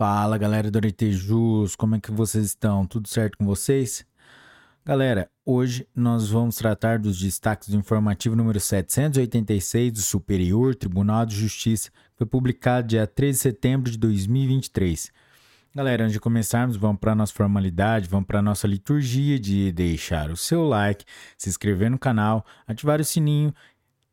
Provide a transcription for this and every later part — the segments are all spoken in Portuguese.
Fala galera do Aretejus, como é que vocês estão? Tudo certo com vocês? Galera, hoje nós vamos tratar dos destaques do informativo número 786 do Superior Tribunal de Justiça, que foi publicado dia 13 de setembro de 2023. Galera, antes de começarmos, vamos para a nossa formalidade, vamos para a nossa liturgia de deixar o seu like, se inscrever no canal, ativar o sininho,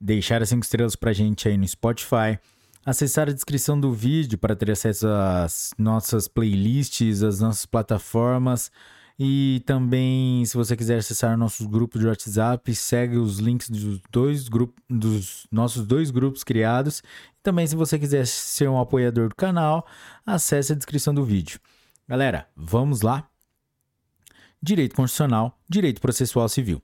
deixar as 5 estrelas para gente aí no Spotify acessar a descrição do vídeo para ter acesso às nossas playlists, às nossas plataformas. E também, se você quiser acessar nossos grupos de WhatsApp, segue os links dos dois grupos, dos nossos dois grupos criados. Também, se você quiser ser um apoiador do canal, acesse a descrição do vídeo. Galera, vamos lá? Direito Constitucional, Direito Processual Civil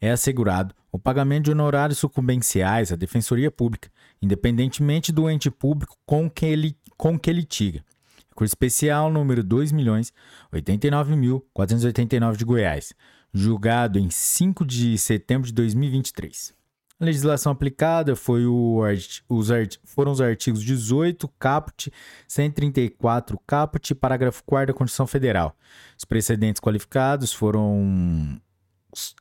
é assegurado o pagamento de honorários sucumbenciais à Defensoria Pública, independentemente do ente público com que ele, com que litiga. Recurso especial número 2.089.489 de Goiás, julgado em 5 de setembro de 2023. A legislação aplicada foi o, os, foram os artigos 18, caput, 134, caput, parágrafo 4 da Constituição Federal. Os precedentes qualificados foram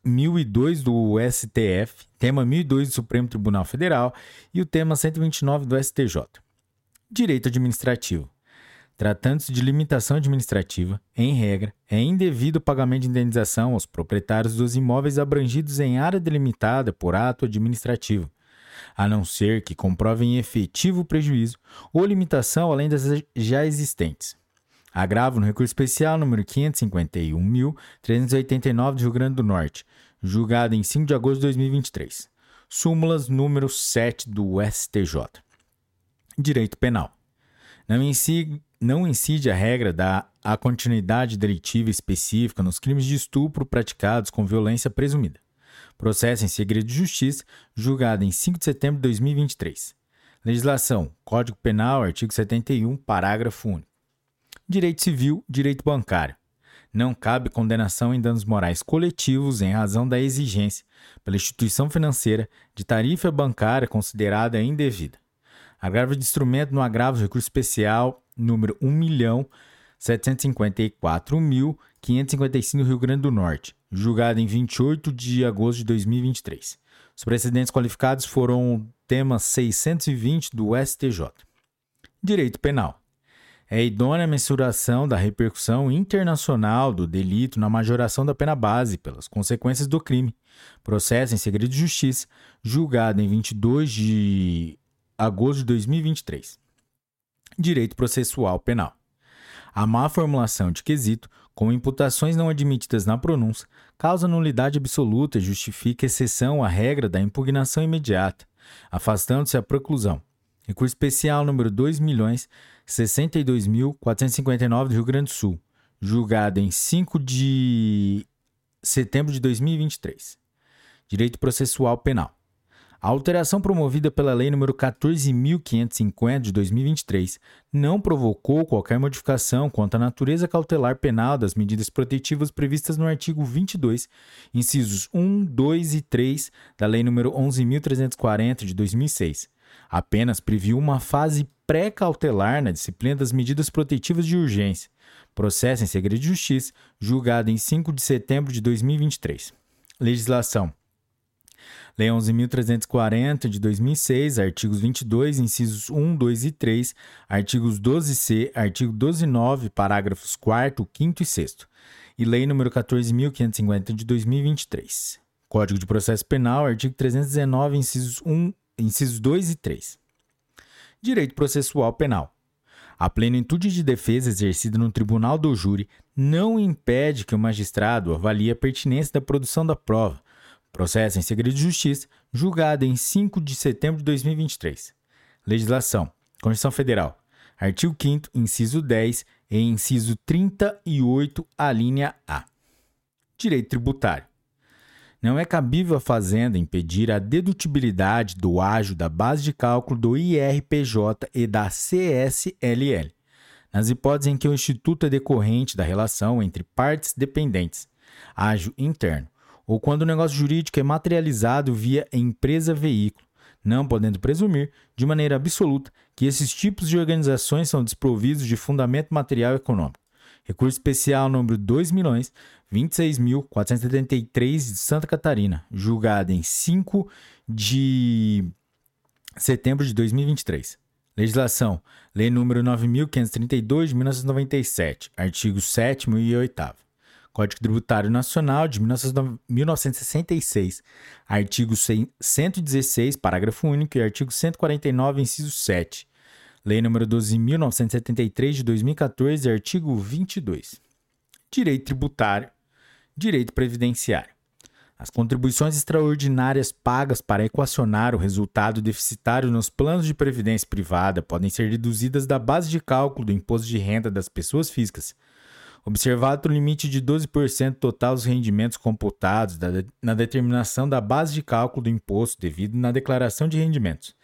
1002 do STF, tema 1002 do Supremo Tribunal Federal e o tema 129 do STJ. Direito administrativo. Tratando-se de limitação administrativa, em regra, é indevido o pagamento de indenização aos proprietários dos imóveis abrangidos em área delimitada por ato administrativo, a não ser que comprovem efetivo prejuízo ou limitação além das já existentes. Agravo no recurso especial número 551.389 de Rio Grande do Norte, julgado em 5 de agosto de 2023. Súmulas número 7 do STJ. Direito Penal. Não incide, não incide a regra da a continuidade delitiva específica nos crimes de estupro praticados com violência presumida. Processo em segredo de justiça, julgado em 5 de setembro de 2023. Legislação: Código Penal, artigo 71, parágrafo único. Direito civil, direito bancário. Não cabe condenação em danos morais coletivos em razão da exigência, pela instituição financeira, de tarifa bancária considerada indevida. Agravo de instrumento no agravo de recurso especial número 1.754.555 do Rio Grande do Norte, julgado em 28 de agosto de 2023. Os precedentes qualificados foram o tema 620 do STJ. Direito Penal é idônea a mensuração da repercussão internacional do delito na majoração da pena base pelas consequências do crime. Processo em segredo de justiça, julgado em 22 de agosto de 2023. Direito processual penal. A má formulação de quesito, com imputações não admitidas na pronúncia, causa nulidade absoluta e justifica exceção à regra da impugnação imediata, afastando-se a preclusão. Recurso especial número 2.062.459 do Rio Grande do Sul, julgado em 5 de setembro de 2023. Direito processual penal. A alteração promovida pela Lei nº 14.550 de 2023 não provocou qualquer modificação quanto à natureza cautelar penal das medidas protetivas previstas no artigo 22, incisos 1, 2 e 3 da Lei nº 11.340 de 2006 apenas previu uma fase pré-cautelar na disciplina das medidas protetivas de urgência, processo em segredo de justiça, julgado em 5 de setembro de 2023. Legislação. Lei 11.340 de 2006, artigos 22, incisos 1, 2 e 3, artigos 12c, artigo 12.9, parágrafos 4, 5 e 6. E Lei nº 14.550 de 2023. Código de Processo Penal, artigo 319, incisos 1 incisos 2 e 3. Direito processual penal. A plenitude de defesa exercida no tribunal do júri não impede que o magistrado avalie a pertinência da produção da prova. Processo em segredo de justiça, julgado em 5 de setembro de 2023. Legislação. Constituição Federal. Artigo 5 inciso 10 e inciso 38, a linha A. Direito tributário. Não é cabível à Fazenda impedir a dedutibilidade do ágio da base de cálculo do IRPJ e da CSLL, nas hipóteses em que o Instituto é decorrente da relação entre partes dependentes, ágio interno, ou quando o negócio jurídico é materializado via empresa-veículo, não podendo presumir, de maneira absoluta, que esses tipos de organizações são desprovidos de fundamento material econômico. Recurso especial número 2 milhões 26.473 de Santa Catarina, julgado em 5 de setembro de 2023. Legislação: Lei número 9532 de 1997, artigos 7 e 8 Código Tributário Nacional de 1966, artigo 116, parágrafo único e artigo 149, inciso 7. Lei nº 12.973 de 2014, artigo 22. Direito tributário, direito previdenciário. As contribuições extraordinárias pagas para equacionar o resultado deficitário nos planos de previdência privada podem ser deduzidas da base de cálculo do imposto de renda das pessoas físicas observado o limite de 12% total dos rendimentos computados na determinação da base de cálculo do imposto devido na declaração de rendimentos.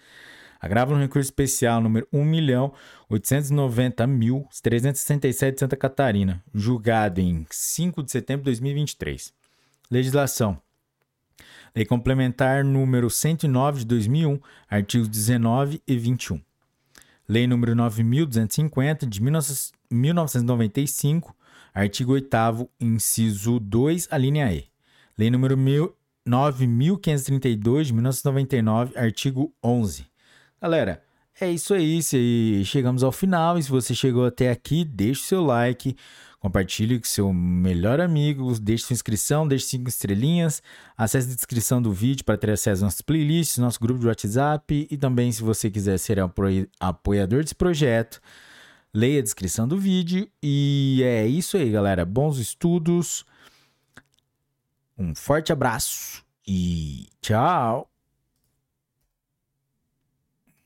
Agravo no recurso especial número 1.890.367 de Santa Catarina, julgado em 5 de setembro de 2023. Legislação. Lei Complementar número 109 de 2001, artigos 19 e 21. Lei número 9.250 de 1995, Artigo 8 inciso 2, a linha E. Lei número 9532 de 1999, artigo 11. Galera, é isso aí. Se chegamos ao final e se você chegou até aqui, deixe seu like, compartilhe com seu melhor amigo, deixe sua inscrição, deixe cinco estrelinhas, acesse a descrição do vídeo para ter acesso às nossas playlists, nosso grupo de WhatsApp e também se você quiser ser apoiador desse projeto, leia a descrição do vídeo. E é isso aí, galera. Bons estudos. Um forte abraço e tchau!